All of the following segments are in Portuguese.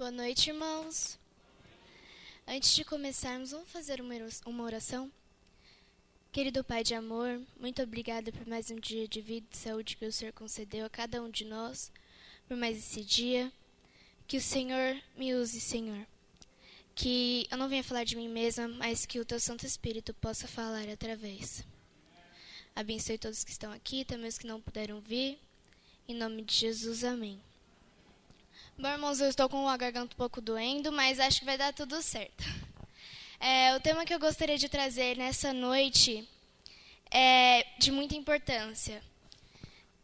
Boa noite, irmãos. Antes de começarmos, vamos fazer uma oração? Querido Pai de amor, muito obrigada por mais um dia de vida e saúde que o Senhor concedeu a cada um de nós, por mais esse dia. Que o Senhor me use, Senhor. Que eu não venha falar de mim mesma, mas que o Teu Santo Espírito possa falar através. Abençoe todos que estão aqui, também os que não puderam vir. Em nome de Jesus, amém. Bom, irmãos, eu estou com a garganta um pouco doendo, mas acho que vai dar tudo certo. É, o tema que eu gostaria de trazer nessa noite é de muita importância,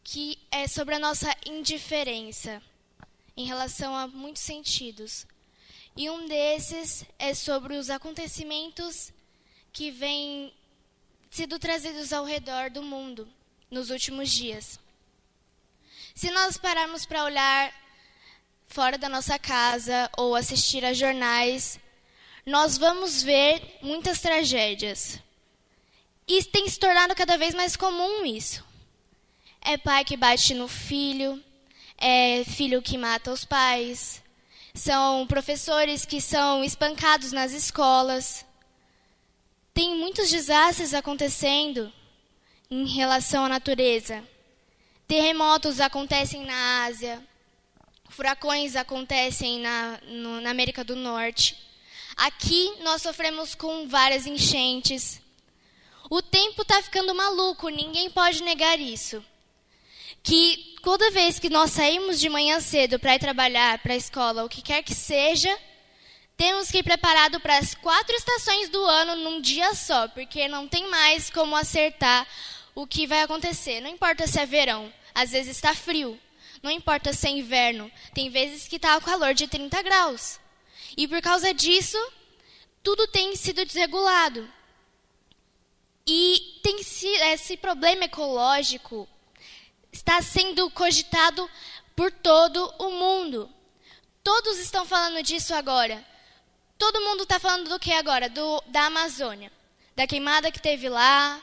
que é sobre a nossa indiferença em relação a muitos sentidos. E um desses é sobre os acontecimentos que vêm sido trazidos ao redor do mundo nos últimos dias. Se nós pararmos para olhar fora da nossa casa ou assistir a jornais, nós vamos ver muitas tragédias. E tem se tornado cada vez mais comum isso. É pai que bate no filho, é filho que mata os pais, são professores que são espancados nas escolas. Tem muitos desastres acontecendo em relação à natureza. Terremotos acontecem na Ásia, Furacões acontecem na, no, na América do Norte. Aqui nós sofremos com várias enchentes. O tempo está ficando maluco, ninguém pode negar isso. Que toda vez que nós saímos de manhã cedo para ir trabalhar, para a escola, o que quer que seja, temos que ir preparado para as quatro estações do ano num dia só, porque não tem mais como acertar o que vai acontecer. Não importa se é verão, às vezes está frio. Não importa se é inverno, tem vezes que está o calor de 30 graus. E por causa disso, tudo tem sido desregulado. E tem esse problema ecológico está sendo cogitado por todo o mundo. Todos estão falando disso agora. Todo mundo está falando do que agora? Do, da Amazônia. Da queimada que teve lá,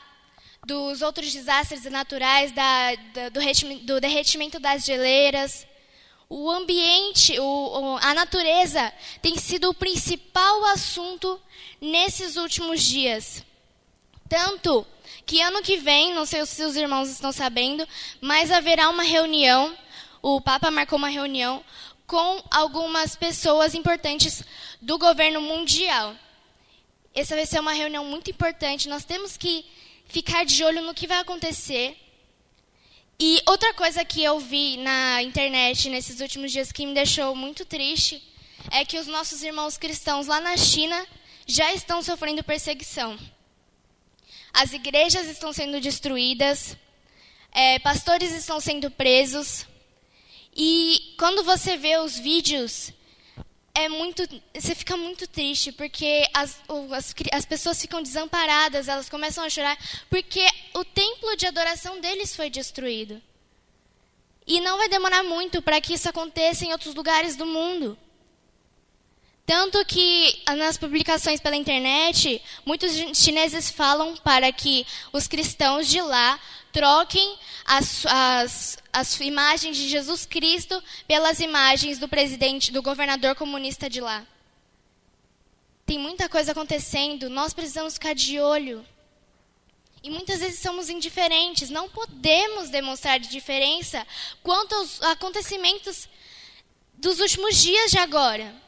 dos outros desastres naturais, da, da, do, do, derretimento das geleiras. O ambiente, o, a natureza tem sido o principal assunto nesses últimos dias. Tanto que ano que vem, não sei se os irmãos estão sabendo, mas haverá uma reunião, o Papa marcou uma reunião com algumas pessoas importantes do governo mundial. Essa vai ser uma reunião muito importante. Nós temos que ficar de olho no que vai acontecer. E outra coisa que eu vi na internet nesses últimos dias que me deixou muito triste é que os nossos irmãos cristãos lá na China já estão sofrendo perseguição. As igrejas estão sendo destruídas, é, pastores estão sendo presos. E quando você vê os vídeos é muito, você fica muito triste porque as, as, as pessoas ficam desamparadas, elas começam a chorar porque o templo de adoração deles foi destruído. E não vai demorar muito para que isso aconteça em outros lugares do mundo. Tanto que nas publicações pela internet, muitos chineses falam para que os cristãos de lá troquem as, as, as imagens de Jesus Cristo pelas imagens do presidente, do governador comunista de lá. Tem muita coisa acontecendo, nós precisamos ficar de olho. E muitas vezes somos indiferentes, não podemos demonstrar diferença quanto aos acontecimentos dos últimos dias de agora.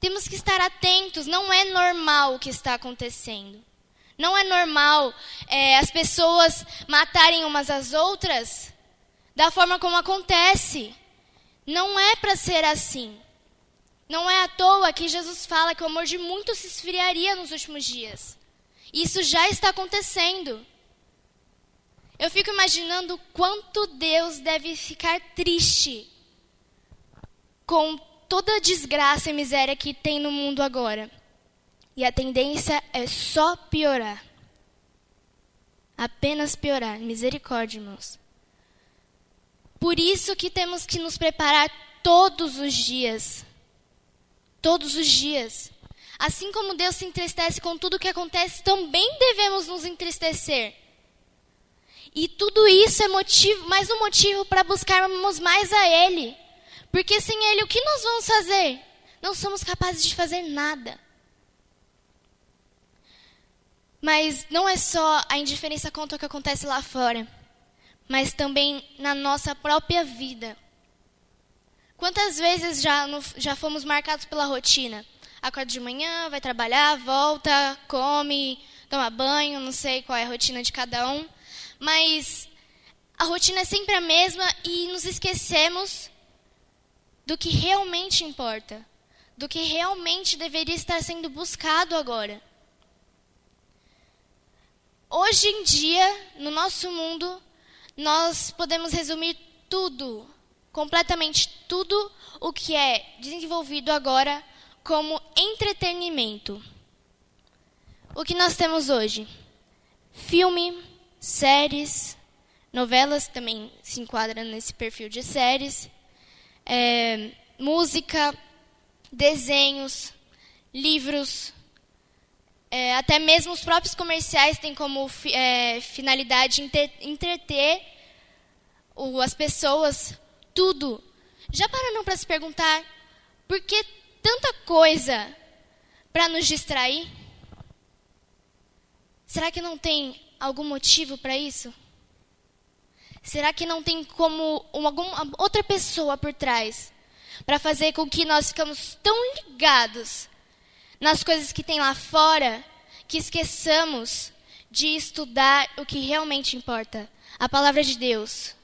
Temos que estar atentos, não é normal o que está acontecendo. Não é normal é, as pessoas matarem umas às outras da forma como acontece. Não é para ser assim. Não é à toa que Jesus fala que o amor de muitos se esfriaria nos últimos dias. Isso já está acontecendo. Eu fico imaginando quanto Deus deve ficar triste com toda a desgraça e miséria que tem no mundo agora. E a tendência é só piorar. Apenas piorar. Misericórdia, irmãos. Por isso que temos que nos preparar todos os dias. Todos os dias. Assim como Deus se entristece com tudo o que acontece, também devemos nos entristecer. E tudo isso é motivo, mais um motivo para buscarmos mais a Ele. Porque sem Ele, o que nós vamos fazer? Não somos capazes de fazer nada. Mas não é só a indiferença contra o que acontece lá fora, mas também na nossa própria vida. Quantas vezes já, já fomos marcados pela rotina? Acorda de manhã, vai trabalhar, volta, come, toma banho, não sei qual é a rotina de cada um. Mas a rotina é sempre a mesma e nos esquecemos do que realmente importa, do que realmente deveria estar sendo buscado agora. Hoje em dia, no nosso mundo, nós podemos resumir tudo, completamente tudo o que é desenvolvido agora como entretenimento. O que nós temos hoje? Filme, séries, novelas também se enquadram nesse perfil de séries, é, música, desenhos, livros, é, até mesmo os próprios comerciais têm como é, finalidade entreter o, as pessoas, tudo. Já pararam para se perguntar por que tanta coisa para nos distrair? Será que não tem algum motivo para isso? Será que não tem como uma, alguma outra pessoa por trás para fazer com que nós ficamos tão ligados nas coisas que tem lá fora que esqueçamos de estudar o que realmente importa, a palavra de Deus?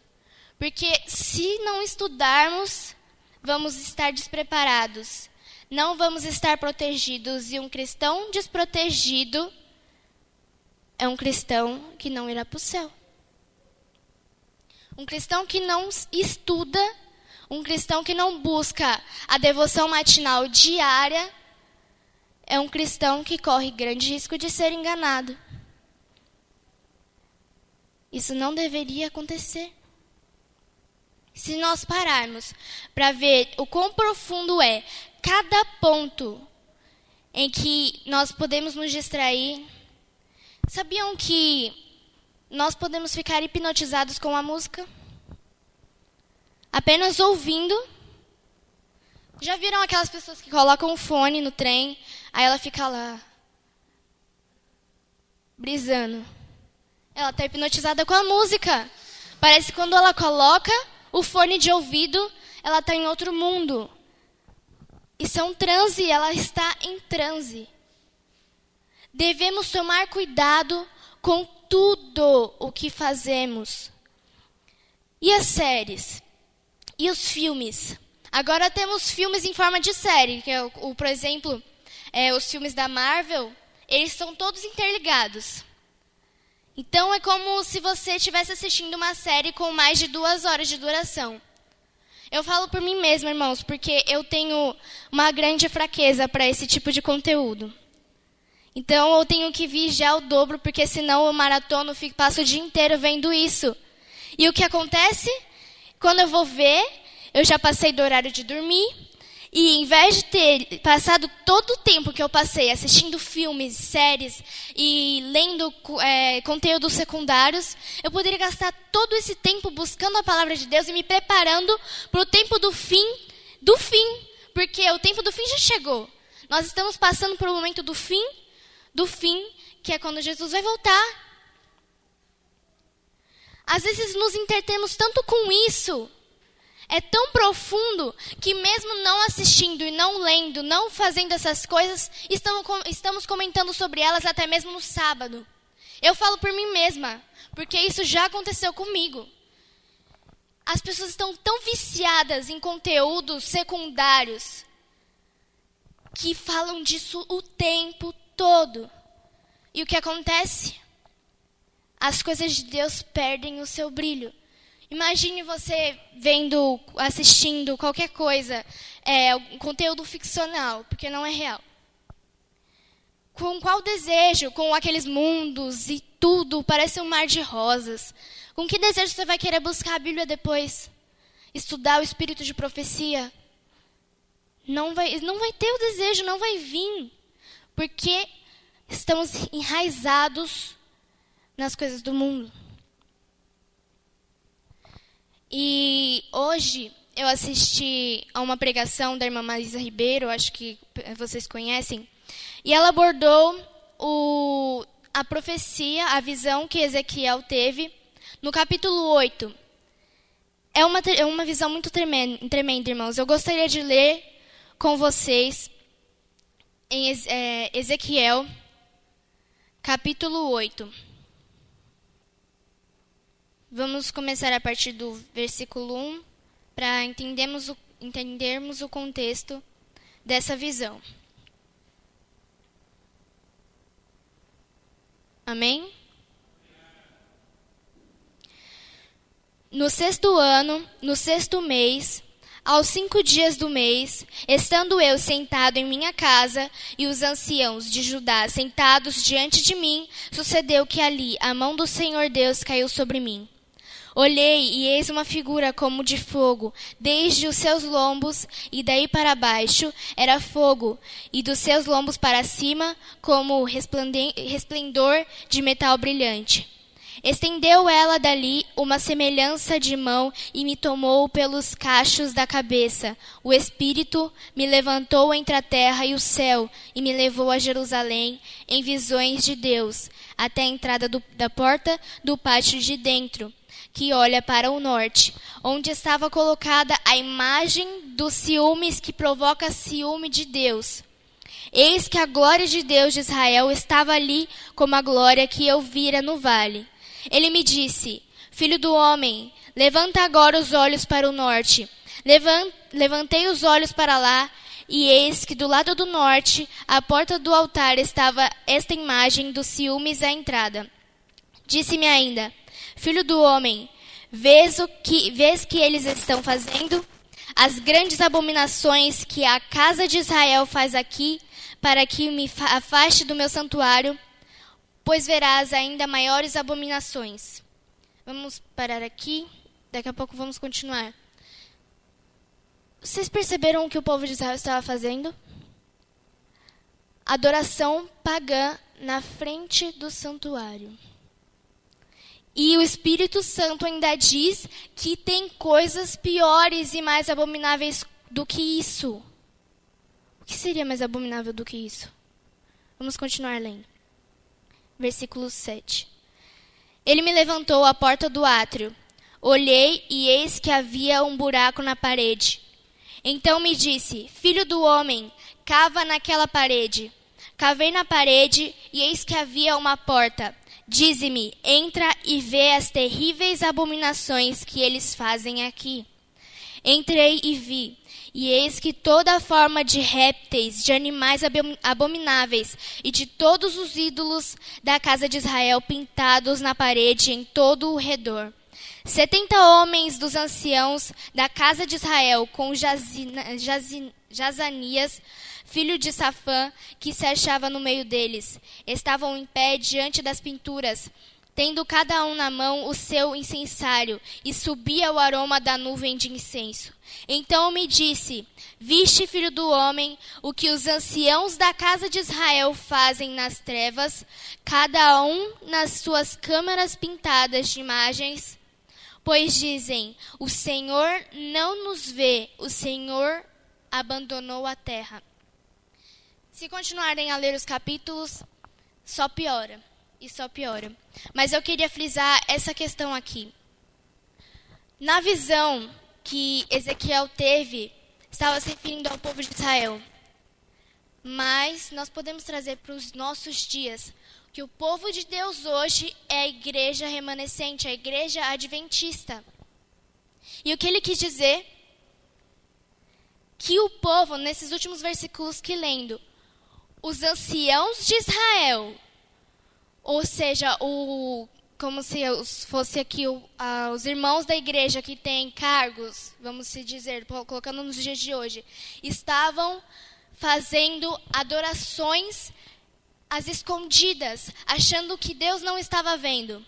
Porque se não estudarmos, vamos estar despreparados, não vamos estar protegidos e um cristão desprotegido é um cristão que não irá para o céu. Um cristão que não estuda, um cristão que não busca a devoção matinal diária, é um cristão que corre grande risco de ser enganado. Isso não deveria acontecer. Se nós pararmos para ver o quão profundo é cada ponto em que nós podemos nos distrair, Sabiam que nós podemos ficar hipnotizados com a música? Apenas ouvindo. Já viram aquelas pessoas que colocam o fone no trem, aí ela fica lá, brisando. Ela está hipnotizada com a música. Parece que quando ela coloca o fone de ouvido, ela está em outro mundo. Isso é um transe, ela está em transe. Devemos tomar cuidado com tudo o que fazemos. E as séries? E os filmes? Agora temos filmes em forma de série, que é, o, por exemplo, é, os filmes da Marvel, eles são todos interligados. Então é como se você estivesse assistindo uma série com mais de duas horas de duração. Eu falo por mim mesma, irmãos, porque eu tenho uma grande fraqueza para esse tipo de conteúdo. Então eu tenho que vigiar o dobro, porque senão eu maratono, fico, passo o dia inteiro vendo isso. E o que acontece? Quando eu vou ver, eu já passei do horário de dormir, e em vez de ter passado todo o tempo que eu passei assistindo filmes, séries e lendo é, conteúdos secundários, eu poderia gastar todo esse tempo buscando a palavra de Deus e me preparando para o tempo do fim, do fim, porque o tempo do fim já chegou. Nós estamos passando um momento do fim do fim, que é quando Jesus vai voltar. Às vezes nos entretemos tanto com isso, é tão profundo que mesmo não assistindo e não lendo, não fazendo essas coisas, estamos comentando sobre elas até mesmo no sábado. Eu falo por mim mesma, porque isso já aconteceu comigo. As pessoas estão tão viciadas em conteúdos secundários que falam disso o tempo todo. E o que acontece? As coisas de Deus perdem o seu brilho. Imagine você vendo, assistindo qualquer coisa, é, um conteúdo ficcional, porque não é real. Com qual desejo, com aqueles mundos e tudo, parece um mar de rosas. Com que desejo você vai querer buscar a Bíblia depois? Estudar o espírito de profecia? Não vai, não vai ter o desejo, não vai vir. Porque estamos enraizados nas coisas do mundo. E hoje eu assisti a uma pregação da irmã Marisa Ribeiro, acho que vocês conhecem, e ela abordou o, a profecia, a visão que Ezequiel teve no capítulo 8. É uma, é uma visão muito tremenda, tremenda, irmãos. Eu gostaria de ler com vocês em é, Ezequiel, capítulo 8. Vamos começar a partir do versículo 1 para entendermos o, entendermos o contexto dessa visão. Amém? No sexto ano, no sexto mês, aos cinco dias do mês, estando eu sentado em minha casa e os anciãos de Judá sentados diante de mim, sucedeu que ali a mão do Senhor Deus caiu sobre mim. Olhei e eis uma figura como de fogo, desde os seus lombos e daí para baixo era fogo, e dos seus lombos para cima como resplendor de metal brilhante. Estendeu ela dali uma semelhança de mão e me tomou pelos cachos da cabeça. O Espírito me levantou entre a terra e o céu e me levou a Jerusalém em visões de Deus, até a entrada do, da porta do pátio de dentro que olha para o norte, onde estava colocada a imagem dos ciúmes que provoca ciúme de Deus. Eis que a glória de Deus de Israel estava ali como a glória que eu vira no vale. Ele me disse: Filho do homem, levanta agora os olhos para o norte. Levantei os olhos para lá, e eis que do lado do norte, à porta do altar, estava esta imagem dos ciúmes à entrada. Disse-me ainda: Filho do homem, vês o que, vês que eles estão fazendo? As grandes abominações que a casa de Israel faz aqui, para que me afaste do meu santuário, pois verás ainda maiores abominações. Vamos parar aqui, daqui a pouco vamos continuar. Vocês perceberam o que o povo de Israel estava fazendo? Adoração pagã na frente do santuário. E o Espírito Santo ainda diz que tem coisas piores e mais abomináveis do que isso. O que seria mais abominável do que isso? Vamos continuar lendo. Versículo 7. Ele me levantou à porta do átrio. Olhei e eis que havia um buraco na parede. Então me disse: Filho do homem, cava naquela parede. Cavei na parede e eis que havia uma porta. Dize-me, entra e vê as terríveis abominações que eles fazem aqui. Entrei e vi, e eis que toda forma de répteis, de animais abomináveis e de todos os ídolos da casa de Israel pintados na parede em todo o redor. Setenta homens dos anciãos da casa de Israel, com Jazina, Jazin, Jazanias, filho de Safã, que se achava no meio deles. Estavam em pé diante das pinturas, tendo cada um na mão o seu incensário, e subia o aroma da nuvem de incenso. Então me disse: Viste, filho do homem, o que os anciãos da casa de Israel fazem nas trevas, cada um nas suas câmaras pintadas de imagens? Pois dizem: O Senhor não nos vê, o Senhor abandonou a terra. Se continuarem a ler os capítulos, só piora e só piora. Mas eu queria frisar essa questão aqui. Na visão que Ezequiel teve, estava se referindo ao povo de Israel. Mas nós podemos trazer para os nossos dias que o povo de Deus hoje é a igreja remanescente, a igreja adventista. E o que ele quis dizer? Que o povo, nesses últimos versículos que lendo, os anciãos de Israel, ou seja, o, como se fosse aqui o, os irmãos da igreja que têm cargos, vamos se dizer, colocando nos dias de hoje, estavam fazendo adorações às escondidas, achando que Deus não estava vendo.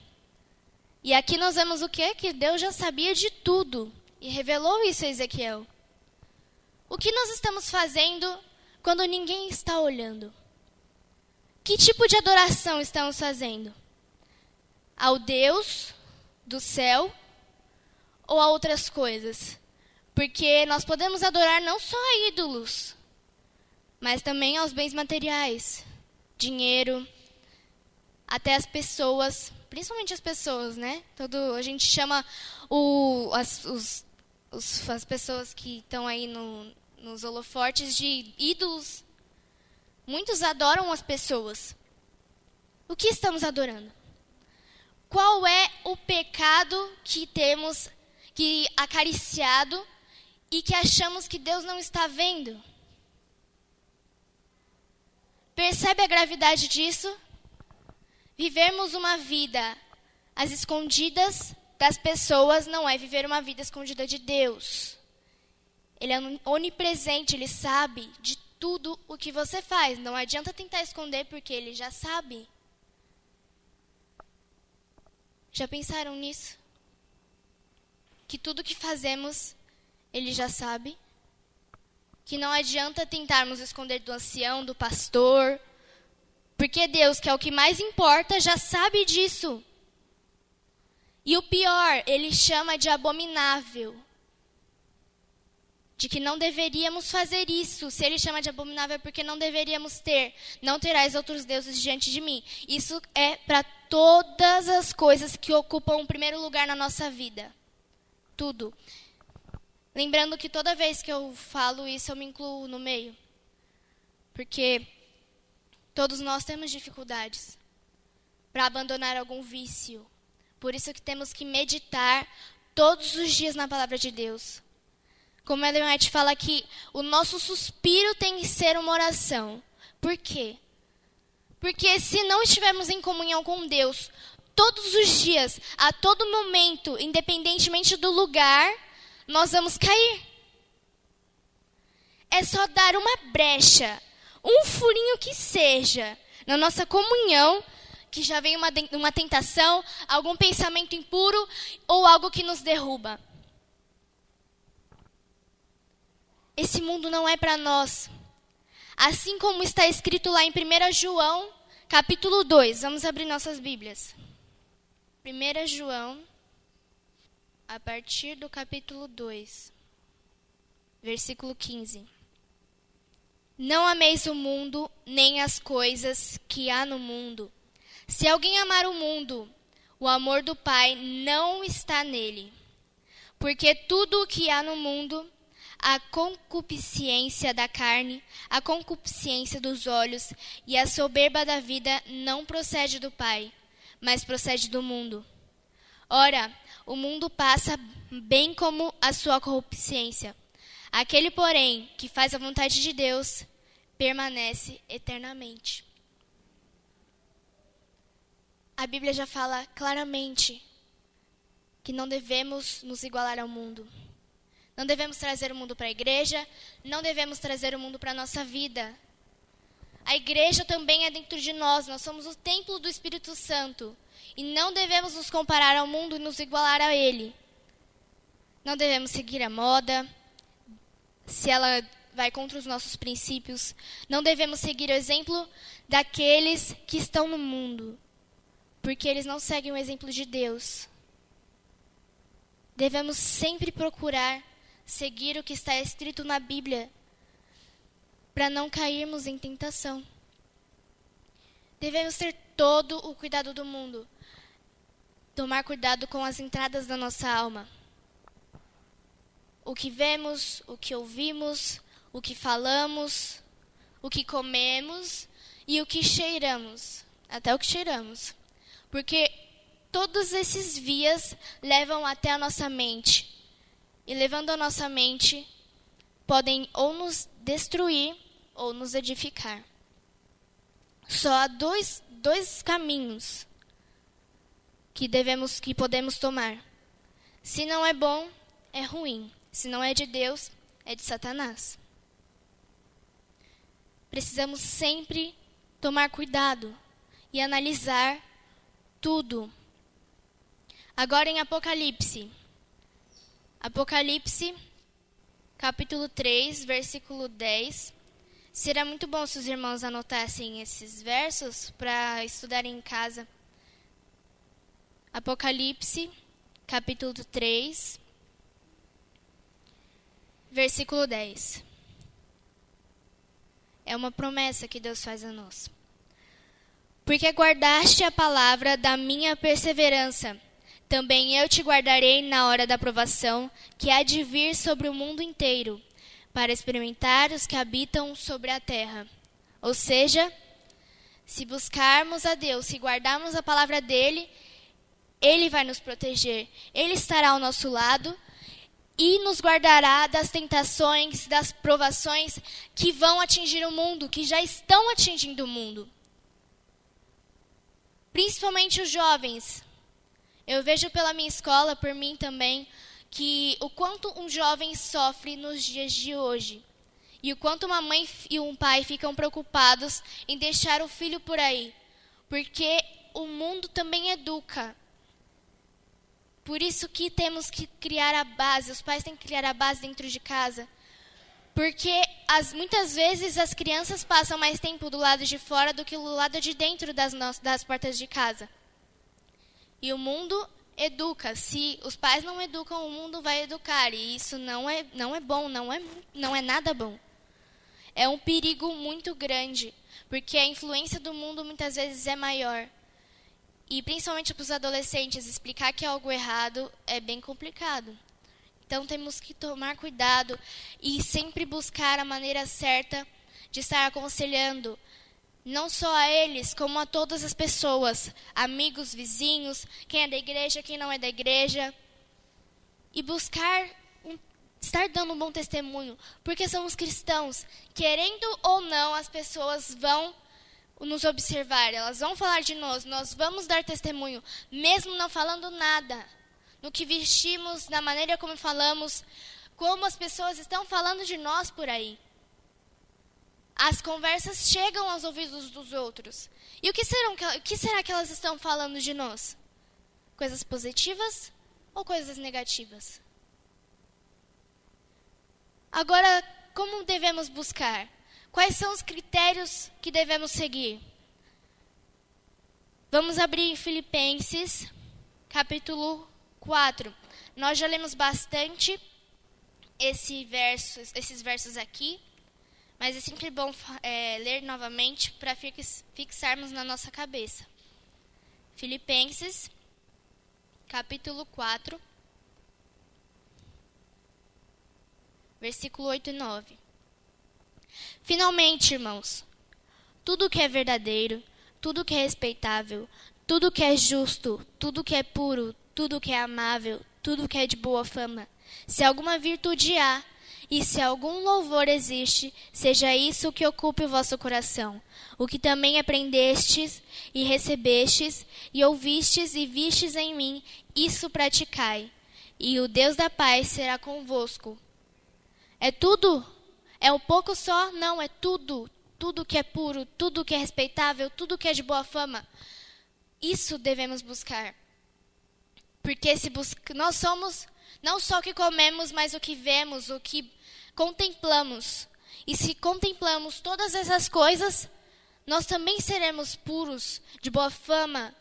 E aqui nós vemos o que? Que Deus já sabia de tudo e revelou isso a Ezequiel. O que nós estamos fazendo quando ninguém está olhando? Que tipo de adoração estamos fazendo? Ao Deus do céu ou a outras coisas? Porque nós podemos adorar não só a ídolos, mas também aos bens materiais, dinheiro, até as pessoas, principalmente as pessoas, né? Todo, a gente chama o, as, os, os, as pessoas que estão aí no, nos holofortes de ídolos. Muitos adoram as pessoas. O que estamos adorando? Qual é o pecado que temos que acariciado e que achamos que Deus não está vendo? Percebe a gravidade disso? Vivermos uma vida às escondidas das pessoas não é viver uma vida escondida de Deus. Ele é onipresente, ele sabe de tudo o que você faz. Não adianta tentar esconder porque ele já sabe. Já pensaram nisso? Que tudo que fazemos, ele já sabe? Que não adianta tentarmos esconder do ancião, do pastor, porque Deus, que é o que mais importa, já sabe disso. E o pior, ele chama de abominável. De que não deveríamos fazer isso. Se ele chama de abominável é porque não deveríamos ter. Não terás outros deuses diante de mim. Isso é para todas as coisas que ocupam o primeiro lugar na nossa vida. Tudo. Lembrando que toda vez que eu falo isso, eu me incluo no meio. Porque todos nós temos dificuldades para abandonar algum vício. Por isso que temos que meditar todos os dias na palavra de Deus. Como Ellen White fala aqui, o nosso suspiro tem que ser uma oração. Por quê? Porque se não estivermos em comunhão com Deus todos os dias, a todo momento, independentemente do lugar, nós vamos cair. É só dar uma brecha, um furinho que seja, na nossa comunhão, que já vem uma, uma tentação, algum pensamento impuro ou algo que nos derruba. Esse mundo não é para nós. Assim como está escrito lá em 1 João, capítulo 2. Vamos abrir nossas Bíblias. 1 João, a partir do capítulo 2, versículo 15. Não ameis o mundo, nem as coisas que há no mundo. Se alguém amar o mundo, o amor do Pai não está nele. Porque tudo o que há no mundo, a concupiscência da carne, a concupiscência dos olhos e a soberba da vida não procede do Pai, mas procede do mundo. Ora, o mundo passa bem como a sua concupiscência. Aquele, porém, que faz a vontade de Deus, permanece eternamente. A Bíblia já fala claramente que não devemos nos igualar ao mundo. Não devemos trazer o mundo para a igreja, não devemos trazer o mundo para a nossa vida. A igreja também é dentro de nós, nós somos o templo do Espírito Santo. E não devemos nos comparar ao mundo e nos igualar a ele. Não devemos seguir a moda, se ela vai contra os nossos princípios. Não devemos seguir o exemplo daqueles que estão no mundo, porque eles não seguem o exemplo de Deus. Devemos sempre procurar seguir o que está escrito na Bíblia, para não cairmos em tentação. Devemos ter todo o cuidado do mundo, tomar cuidado com as entradas da nossa alma. O que vemos, o que ouvimos, o que falamos, o que comemos e o que cheiramos, até o que cheiramos. Porque todos esses vias levam até a nossa mente e levando a nossa mente, podem ou nos destruir ou nos edificar. Só há dois, dois caminhos que devemos que podemos tomar. Se não é bom, é ruim. Se não é de Deus, é de Satanás. Precisamos sempre tomar cuidado e analisar tudo. Agora em Apocalipse Apocalipse, capítulo 3, versículo 10. Será muito bom se os irmãos anotassem esses versos para estudarem em casa. Apocalipse, capítulo 3, versículo 10. É uma promessa que Deus faz a nós. Porque guardaste a palavra da minha perseverança, também eu te guardarei na hora da provação, que há de vir sobre o mundo inteiro, para experimentar os que habitam sobre a terra. Ou seja, se buscarmos a Deus, se guardarmos a palavra dele, ele vai nos proteger, ele estará ao nosso lado e nos guardará das tentações, das provações que vão atingir o mundo, que já estão atingindo o mundo. Principalmente os jovens. Eu vejo pela minha escola, por mim também, que o quanto um jovem sofre nos dias de hoje. E o quanto uma mãe e um pai ficam preocupados em deixar o filho por aí. Porque o mundo também educa. Por isso que temos que criar a base, os pais têm que criar a base dentro de casa. Porque as, muitas vezes as crianças passam mais tempo do lado de fora do que do lado de dentro das, das portas de casa. E o mundo educa. Se os pais não educam, o mundo vai educar. E isso não é, não é bom, não é, não é nada bom. É um perigo muito grande, porque a influência do mundo muitas vezes é maior. E principalmente para os adolescentes, explicar que é algo errado é bem complicado. Então temos que tomar cuidado e sempre buscar a maneira certa de estar aconselhando não só a eles, como a todas as pessoas, amigos, vizinhos, quem é da igreja, quem não é da igreja, e buscar um, estar dando um bom testemunho, porque somos cristãos, querendo ou não, as pessoas vão nos observar, elas vão falar de nós, nós vamos dar testemunho, mesmo não falando nada. No que vestimos, na maneira como falamos, como as pessoas estão falando de nós por aí. As conversas chegam aos ouvidos dos outros. E o que, serão, o que será que elas estão falando de nós? Coisas positivas ou coisas negativas? Agora, como devemos buscar? Quais são os critérios que devemos seguir? Vamos abrir em Filipenses, capítulo 4. Nós já lemos bastante esse verso, esses versos aqui, mas é sempre bom é, ler novamente para fixarmos na nossa cabeça. Filipenses, capítulo 4, versículo 8 e 9. Finalmente, irmãos, tudo que é verdadeiro, tudo que é respeitável, tudo que é justo, tudo que é puro, tudo que é amável, tudo que é de boa fama, se alguma virtude há, e se algum louvor existe, seja isso o que ocupe o vosso coração, o que também aprendestes e recebestes e ouvistes e vistes em mim, isso praticai, e o Deus da paz será convosco. É tudo é um pouco só? Não, é tudo. Tudo que é puro, tudo que é respeitável, tudo que é de boa fama. Isso devemos buscar. Porque se busca, nós somos não só o que comemos, mas o que vemos, o que contemplamos. E se contemplamos todas essas coisas, nós também seremos puros, de boa fama.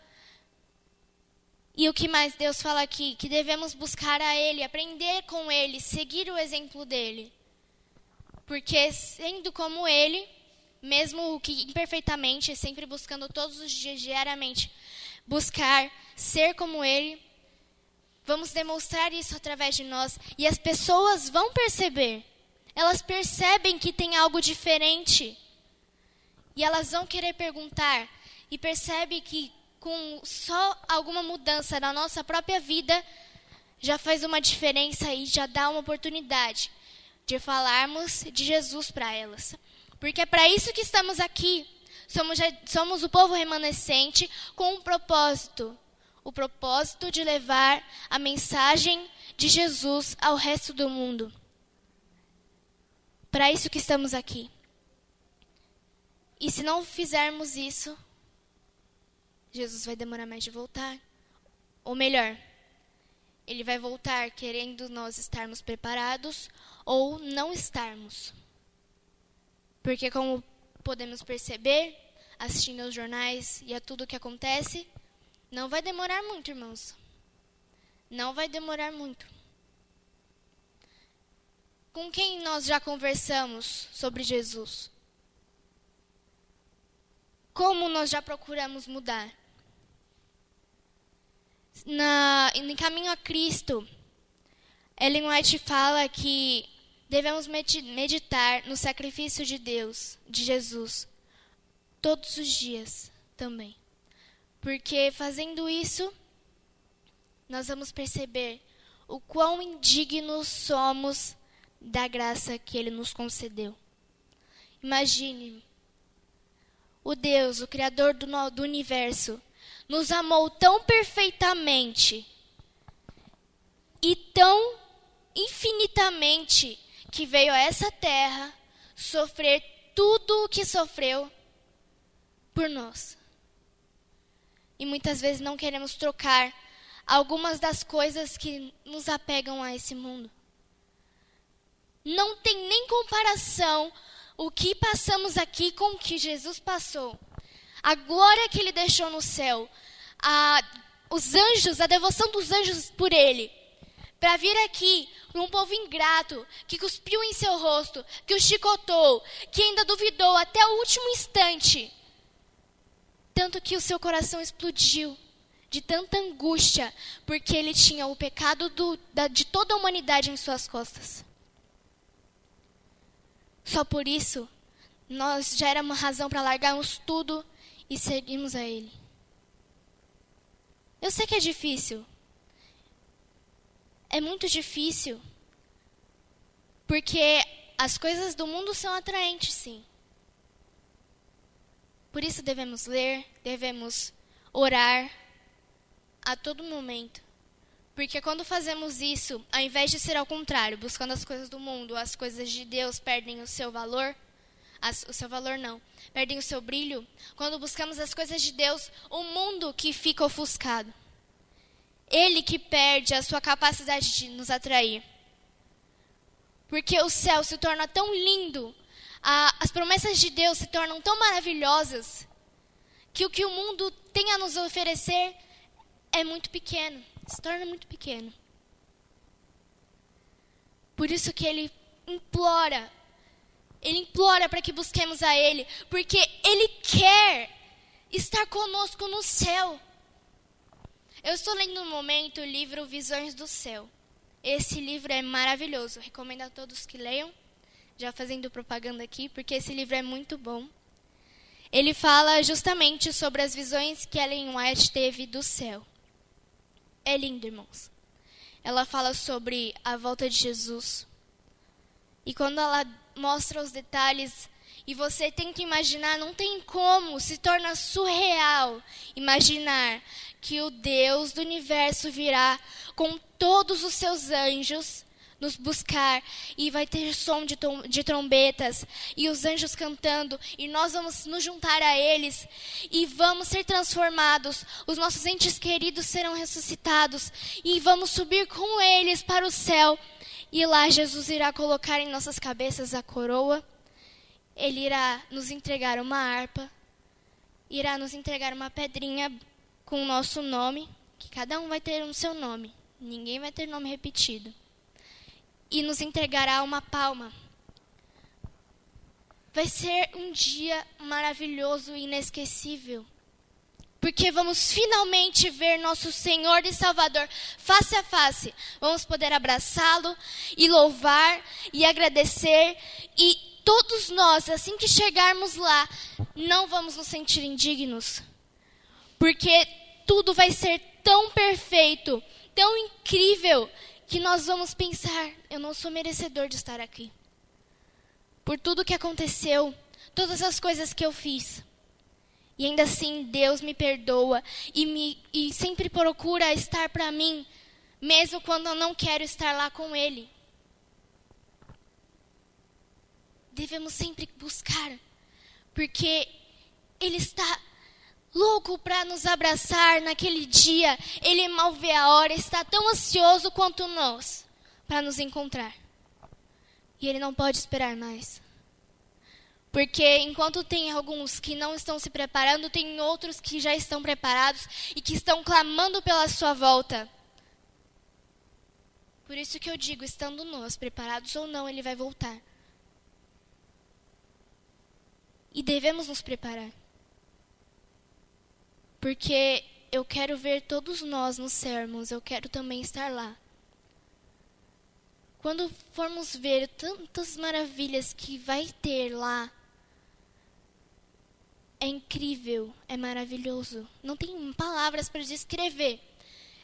E o que mais Deus fala aqui? Que devemos buscar a Ele, aprender com Ele, seguir o exemplo dele. Porque sendo como ele, mesmo que imperfeitamente, sempre buscando todos os dias, diariamente, buscar ser como ele, vamos demonstrar isso através de nós e as pessoas vão perceber. Elas percebem que tem algo diferente. E elas vão querer perguntar e percebe que com só alguma mudança na nossa própria vida já faz uma diferença e já dá uma oportunidade de falarmos de Jesus para elas. Porque é para isso que estamos aqui. Somos, somos o povo remanescente com um propósito. O propósito de levar a mensagem de Jesus ao resto do mundo. Para isso que estamos aqui. E se não fizermos isso, Jesus vai demorar mais de voltar. Ou melhor, ele vai voltar querendo nós estarmos preparados ou não estarmos. Porque, como podemos perceber, assistindo aos jornais e a tudo o que acontece, não vai demorar muito, irmãos. Não vai demorar muito. Com quem nós já conversamos sobre Jesus? Como nós já procuramos mudar? Na, em Caminho a Cristo, Ellen White fala que devemos meditar no sacrifício de Deus, de Jesus, todos os dias também. Porque fazendo isso, nós vamos perceber o quão indignos somos da graça que Ele nos concedeu. Imagine, o Deus, o Criador do, do universo, nos amou tão perfeitamente e tão infinitamente que veio a essa terra sofrer tudo o que sofreu por nós. E muitas vezes não queremos trocar algumas das coisas que nos apegam a esse mundo. Não tem nem comparação o que passamos aqui com o que Jesus passou. A glória que ele deixou no céu, a, os anjos, a devoção dos anjos por ele, para vir aqui um povo ingrato, que cuspiu em seu rosto, que o chicotou, que ainda duvidou até o último instante. Tanto que o seu coração explodiu de tanta angústia, porque ele tinha o pecado do, da, de toda a humanidade em suas costas. Só por isso, nós já era uma razão para largarmos tudo e seguirmos a Ele. Eu sei que é difícil. É muito difícil. Porque as coisas do mundo são atraentes, sim. Por isso devemos ler, devemos orar a todo momento. Porque quando fazemos isso, ao invés de ser ao contrário, buscando as coisas do mundo, as coisas de Deus perdem o seu valor, as, o seu valor não, perdem o seu brilho. Quando buscamos as coisas de Deus, o mundo que fica ofuscado. Ele que perde a sua capacidade de nos atrair. Porque o céu se torna tão lindo, a, as promessas de Deus se tornam tão maravilhosas, que o que o mundo tem a nos oferecer é muito pequeno se torna muito pequeno. Por isso que ele implora, ele implora para que busquemos a Ele, porque Ele quer estar conosco no céu. Eu estou lendo no momento o livro Visões do Céu. Esse livro é maravilhoso, recomendo a todos que leiam. Já fazendo propaganda aqui, porque esse livro é muito bom. Ele fala justamente sobre as visões que Ellen White teve do céu é lindo, irmãos. Ela fala sobre a volta de Jesus. E quando ela mostra os detalhes, e você tenta imaginar, não tem como, se torna surreal imaginar que o Deus do universo virá com todos os seus anjos nos buscar e vai ter som de, de trombetas e os anjos cantando e nós vamos nos juntar a eles e vamos ser transformados. Os nossos entes queridos serão ressuscitados e vamos subir com eles para o céu. E lá Jesus irá colocar em nossas cabeças a coroa. Ele irá nos entregar uma harpa, irá nos entregar uma pedrinha com o nosso nome, que cada um vai ter um seu nome. Ninguém vai ter nome repetido e nos entregará uma palma. Vai ser um dia maravilhoso e inesquecível. Porque vamos finalmente ver nosso Senhor e Salvador face a face. Vamos poder abraçá-lo e louvar e agradecer. E todos nós, assim que chegarmos lá, não vamos nos sentir indignos. Porque tudo vai ser tão perfeito, tão incrível, que nós vamos pensar: eu não sou merecedor de estar aqui. Por tudo que aconteceu, todas as coisas que eu fiz. E ainda assim, Deus me perdoa e, me, e sempre procura estar para mim, mesmo quando eu não quero estar lá com Ele. Devemos sempre buscar, porque Ele está louco para nos abraçar naquele dia. Ele mal vê a hora, está tão ansioso quanto nós para nos encontrar. E ele não pode esperar mais. Porque enquanto tem alguns que não estão se preparando, tem outros que já estão preparados e que estão clamando pela sua volta. Por isso que eu digo, estando nós preparados ou não, ele vai voltar. E devemos nos preparar. Porque eu quero ver todos nós nos sermos, eu quero também estar lá. Quando formos ver tantas maravilhas que vai ter lá, é incrível, é maravilhoso. Não tem palavras para descrever.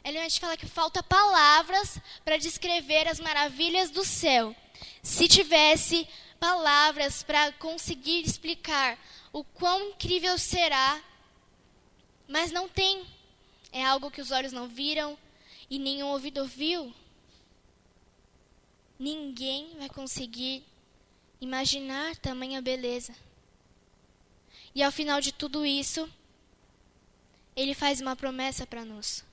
Ellen White fala que falta palavras para descrever as maravilhas do céu. Se tivesse palavras para conseguir explicar o quão incrível será, mas não tem. É algo que os olhos não viram e nenhum ouvido ouviu. Ninguém vai conseguir imaginar tamanha beleza. E ao final de tudo isso, ele faz uma promessa para nós.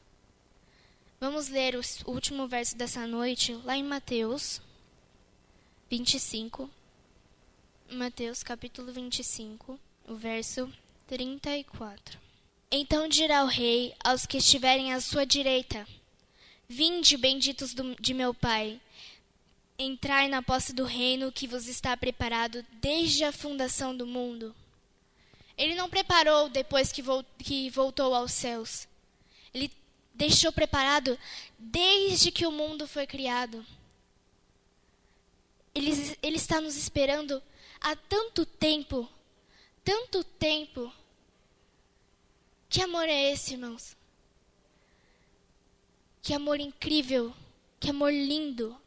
Vamos ler o último verso dessa noite, lá em Mateus 25. Mateus capítulo 25, o verso 34. Então dirá o rei aos que estiverem à sua direita: Vinde, benditos do, de meu Pai, entrai na posse do reino que vos está preparado desde a fundação do mundo. Ele não preparou depois que, que voltou aos céus. Ele deixou preparado desde que o mundo foi criado. Ele, ele está nos esperando há tanto tempo, tanto tempo. Que amor é esse, irmãos? Que amor incrível, que amor lindo.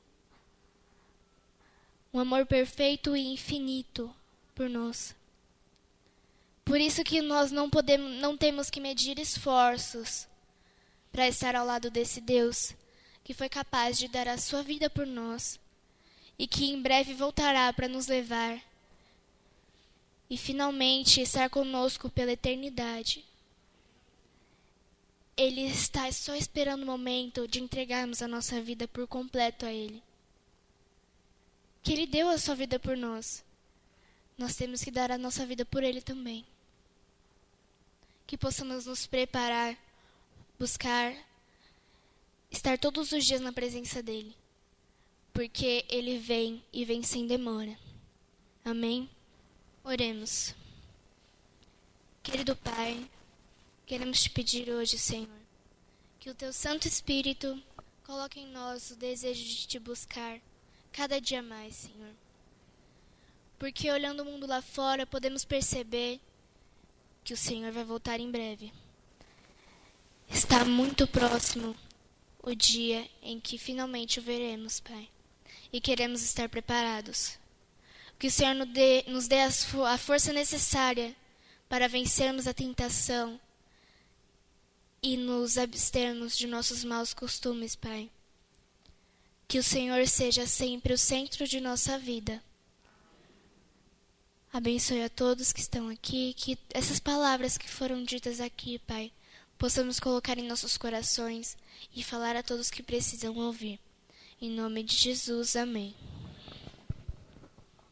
Um amor perfeito e infinito por nós. Por isso que nós não podemos, não temos que medir esforços para estar ao lado desse Deus que foi capaz de dar a sua vida por nós e que em breve voltará para nos levar e finalmente estar conosco pela eternidade. Ele está só esperando o momento de entregarmos a nossa vida por completo a Ele. Que Ele deu a sua vida por nós. Nós temos que dar a nossa vida por Ele também que possamos nos preparar, buscar estar todos os dias na presença dele, porque ele vem e vem sem demora. Amém? Oremos. Querido Pai, queremos te pedir hoje, Senhor, que o teu Santo Espírito coloque em nós o desejo de te buscar cada dia mais, Senhor. Porque olhando o mundo lá fora, podemos perceber que o Senhor vai voltar em breve. Está muito próximo o dia em que finalmente o veremos, Pai. E queremos estar preparados. Que o Senhor nos dê, a força necessária para vencermos a tentação e nos abstermos de nossos maus costumes, Pai. Que o Senhor seja sempre o centro de nossa vida Abençoe a todos que estão aqui, que essas palavras que foram ditas aqui, Pai, possamos colocar em nossos corações e falar a todos que precisam ouvir. Em nome de Jesus, amém.